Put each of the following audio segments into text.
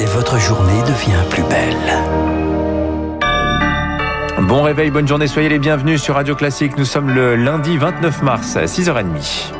et votre journée devient plus belle. Bon réveil, bonne journée, soyez les bienvenus sur Radio Classique. Nous sommes le lundi 29 mars à 6h30.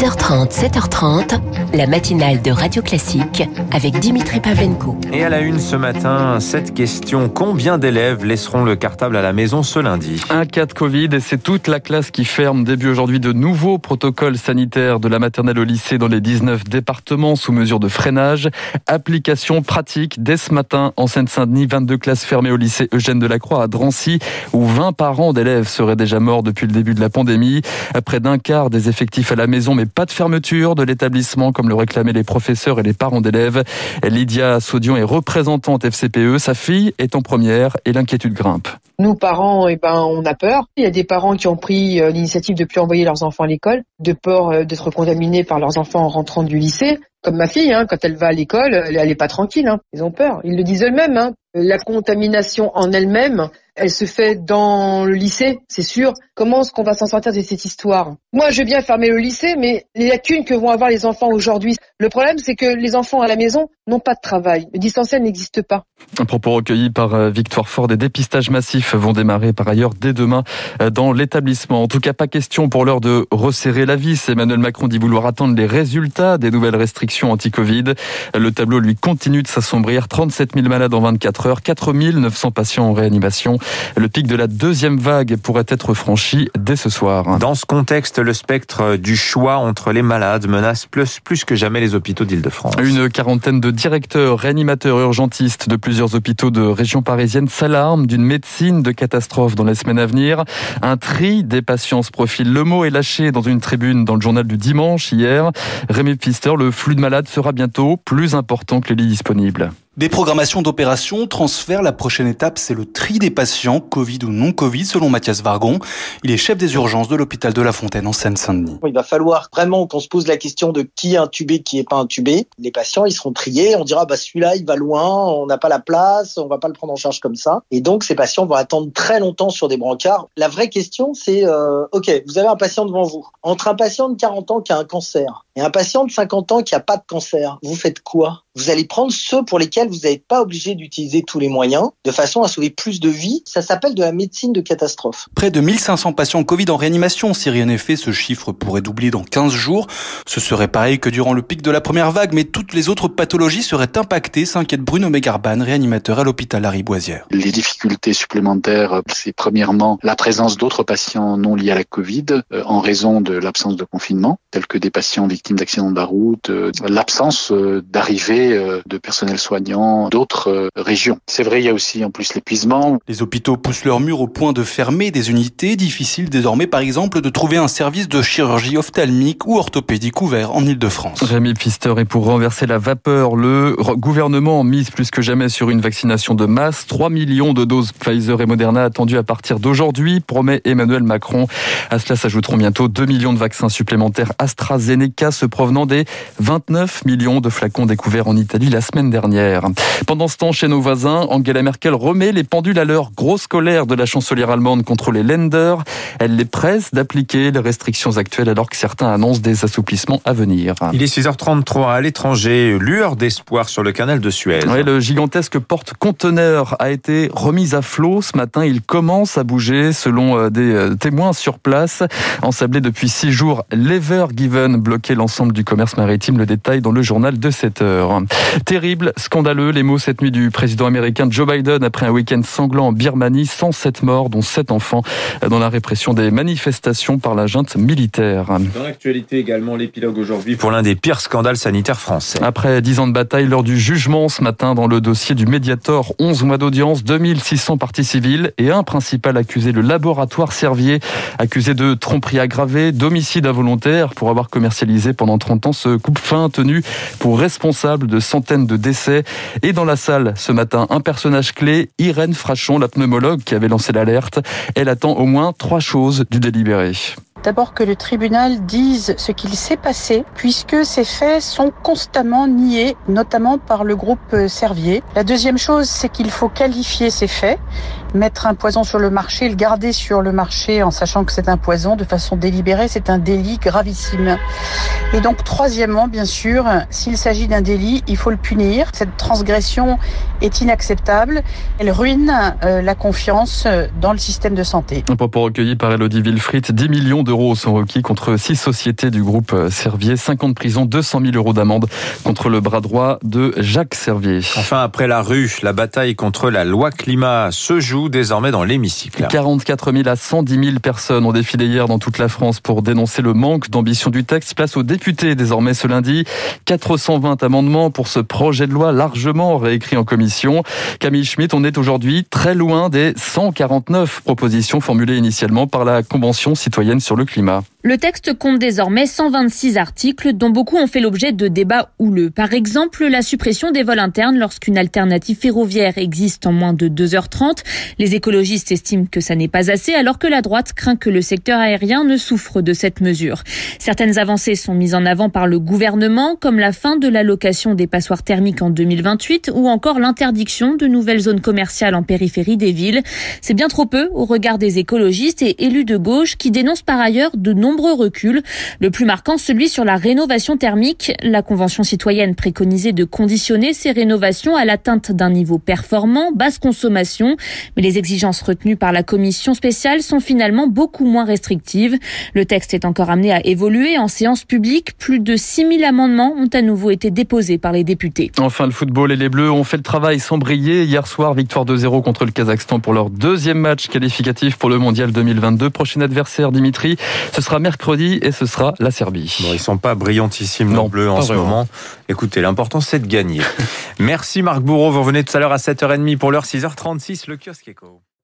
6h30, 7h30, la matinale de Radio Classique avec Dimitri Pavlenko. Et à la une ce matin, cette question combien d'élèves laisseront le cartable à la maison ce lundi? Un cas de Covid et c'est toute la classe qui ferme. Début aujourd'hui de nouveaux protocoles sanitaires de la maternelle au lycée dans les 19 départements sous mesure de freinage. Application pratique dès ce matin en Seine-Saint-Denis, 22 classes fermées au lycée Eugène Delacroix à Drancy où 20 parents d'élèves seraient déjà morts depuis le début de la pandémie. Près d'un quart des effectifs à la maison mais pas de fermeture de l'établissement comme le réclamaient les professeurs et les parents d'élèves. Lydia Saudion est représentante FCPE. Sa fille est en première et l'inquiétude grimpe. Nous, parents, eh ben, on a peur. Il y a des parents qui ont pris euh, l'initiative de plus envoyer leurs enfants à l'école, de peur euh, d'être contaminés par leurs enfants en rentrant du lycée. Comme ma fille, hein, quand elle va à l'école, elle n'est pas tranquille. Hein. Ils ont peur. Ils le disent eux-mêmes. Hein. La contamination en elle-même, elle se fait dans le lycée, c'est sûr. Comment est-ce qu'on va s'en sortir de cette histoire? Moi, je veux bien fermer le lycée, mais les lacunes que vont avoir les enfants aujourd'hui, le problème, c'est que les enfants à la maison n'ont pas de travail. Le distanciel n'existe pas. Un propos recueilli par euh, Victoire Ford. Des dépistages massifs vont démarrer par ailleurs dès demain euh, dans l'établissement. En tout cas, pas question pour l'heure de resserrer la vis. Emmanuel Macron dit vouloir attendre les résultats des nouvelles restrictions anti-Covid. Le tableau, lui, continue de s'assombrir. 37 000 malades en 24 heures, 4 900 patients en réanimation. Le pic de la deuxième vague pourrait être franchi dès ce soir. Dans ce contexte, le spectre du choix entre les malades menace plus, plus que jamais les hôpitaux d'Île-de-France. Une quarantaine de directeurs, réanimateurs, urgentistes de plusieurs hôpitaux de région parisienne s'alarment d'une médecine de catastrophe dans les semaines à venir. Un tri des patients se profile. Le mot est lâché dans une tribune dans le journal du dimanche hier. Rémi Pfister, le flux de malades sera bientôt plus important que les lits disponibles. Des programmations d'opérations, transferts, la prochaine étape, c'est le tri des patients, Covid ou non Covid, selon Mathias Vargon. Il est chef des urgences de l'hôpital de La Fontaine en Seine-Saint-Denis. Il va falloir vraiment qu'on se pose la question de qui est intubé, qui est pas intubé. Les patients, ils seront triés. On dira, bah, celui-là, il va loin, on n'a pas la place, on va pas le prendre en charge comme ça. Et donc, ces patients vont attendre très longtemps sur des brancards. La vraie question, c'est, euh, OK, vous avez un patient devant vous. Entre un patient de 40 ans qui a un cancer et un patient de 50 ans qui a pas de cancer, vous faites quoi? Vous allez prendre ceux pour lesquels vous n'êtes pas obligé d'utiliser tous les moyens de façon à sauver plus de vies. Ça s'appelle de la médecine de catastrophe. Près de 1500 patients Covid en réanimation. Si rien n'est fait, ce chiffre pourrait doubler dans 15 jours. Ce serait pareil que durant le pic de la première vague, mais toutes les autres pathologies seraient impactées, s'inquiète Bruno Megarban, réanimateur à l'hôpital Lariboisière. Les difficultés supplémentaires, c'est premièrement la présence d'autres patients non liés à la Covid euh, en raison de l'absence de confinement, tels que des patients victimes d'accidents de la route, euh, l'absence euh, d'arrivée de personnel soignant d'autres régions. C'est vrai, il y a aussi en plus l'épuisement. Les hôpitaux poussent leurs murs au point de fermer des unités. Difficile désormais, par exemple, de trouver un service de chirurgie ophtalmique ou orthopédique ouvert en Ile-de-France. Rémi Pfister, et pour renverser la vapeur, le gouvernement mise plus que jamais sur une vaccination de masse. 3 millions de doses Pfizer et Moderna attendues à partir d'aujourd'hui, promet Emmanuel Macron. À cela s'ajouteront bientôt 2 millions de vaccins supplémentaires AstraZeneca, se provenant des 29 millions de flacons découverts en Italie la semaine dernière. Pendant ce temps, chez nos voisins, Angela Merkel remet les pendules à l'heure. Grosse colère de la chancelière allemande contre les lenders. Elle les presse d'appliquer les restrictions actuelles alors que certains annoncent des assouplissements à venir. Il est 6h33 à l'étranger, lueur d'espoir sur le canal de Suez. Oui, le gigantesque porte-conteneur a été remis à flot ce matin. Il commence à bouger selon euh, des euh, témoins sur place. Ensablé depuis six jours, l'Ever Given bloquait l'ensemble du commerce maritime. Le détail dans le journal de 7 heures. Terrible, scandaleux, les mots cette nuit du président américain Joe Biden après un week-end sanglant en Birmanie. 107 morts, dont 7 enfants, dans la répression des manifestations par la junte militaire. Dans l'actualité également, l'épilogue aujourd'hui pour l'un des pires scandales sanitaires français. Après 10 ans de bataille lors du jugement ce matin dans le dossier du Mediator, 11 mois d'audience, 2600 parties civiles et un principal accusé, le laboratoire Servier, accusé de tromperie aggravée, d'homicide involontaire pour avoir commercialisé pendant 30 ans ce coupe-fin tenu pour responsable de centaines de décès. Et dans la salle ce matin, un personnage clé, Irène Frachon, la pneumologue qui avait lancé l'alerte. Elle attend au moins trois choses du délibéré. D'abord que le tribunal dise ce qu'il s'est passé, puisque ces faits sont constamment niés, notamment par le groupe Servier. La deuxième chose, c'est qu'il faut qualifier ces faits, mettre un poison sur le marché, le garder sur le marché en sachant que c'est un poison de façon délibérée, c'est un délit gravissime. Et donc, troisièmement, bien sûr, s'il s'agit d'un délit, il faut le punir. Cette transgression est inacceptable. Elle ruine euh, la confiance dans le système de santé. Un propos recueilli par Elodie Wilfried. 10 millions d'euros sont requis contre six sociétés du groupe Servier. 50 prisons, 200 000 euros d'amende contre le bras droit de Jacques Servier. Enfin, après la rue, la bataille contre la loi climat se joue désormais dans l'hémicycle. 44 000 à 110 000 personnes ont défilé hier dans toute la France pour dénoncer le manque d'ambition du texte. Place aux députés désormais ce lundi. 420 amendements pour ce projet de loi largement réécrit en commission. Camille Schmitt, on est aujourd'hui très loin des 149 propositions formulées initialement par la Convention citoyenne sur le climat. Le texte compte désormais 126 articles dont beaucoup ont fait l'objet de débats houleux. Par exemple, la suppression des vols internes lorsqu'une alternative ferroviaire existe en moins de 2h30. Les écologistes estiment que ça n'est pas assez alors que la droite craint que le secteur aérien ne souffre de cette mesure. Certaines avancées sont mises en avant par le gouvernement comme la fin de l'allocation des passoires thermiques en 2028 ou encore l'interdiction de nouvelles zones commerciales en périphérie des villes. C'est bien trop peu au regard des écologistes et élus de gauche qui dénoncent par ailleurs de nombreux reculs. Le plus marquant, celui sur la rénovation thermique. La Convention citoyenne préconisait de conditionner ces rénovations à l'atteinte d'un niveau performant, basse consommation. Mais les exigences retenues par la commission spéciale sont finalement beaucoup moins restrictives. Le texte est encore amené à évoluer en séance publique. Plus de 6000 amendements ont à nouveau été déposés par les députés. Enfin, le football et les Bleus ont fait le travail sans briller. Hier soir, victoire 2-0 contre le Kazakhstan pour leur deuxième match qualificatif pour le Mondial 2022. Prochain adversaire, Dimitri, ce sera mercredi et ce sera la Serbie. Bon, ils sont pas brillantissimes non, bleus en ce moment. Écoutez, l'important c'est de gagner. Merci Marc Bourreau, vous revenez tout à l'heure à 7h30 pour l'heure 6h36, le kiosque éco.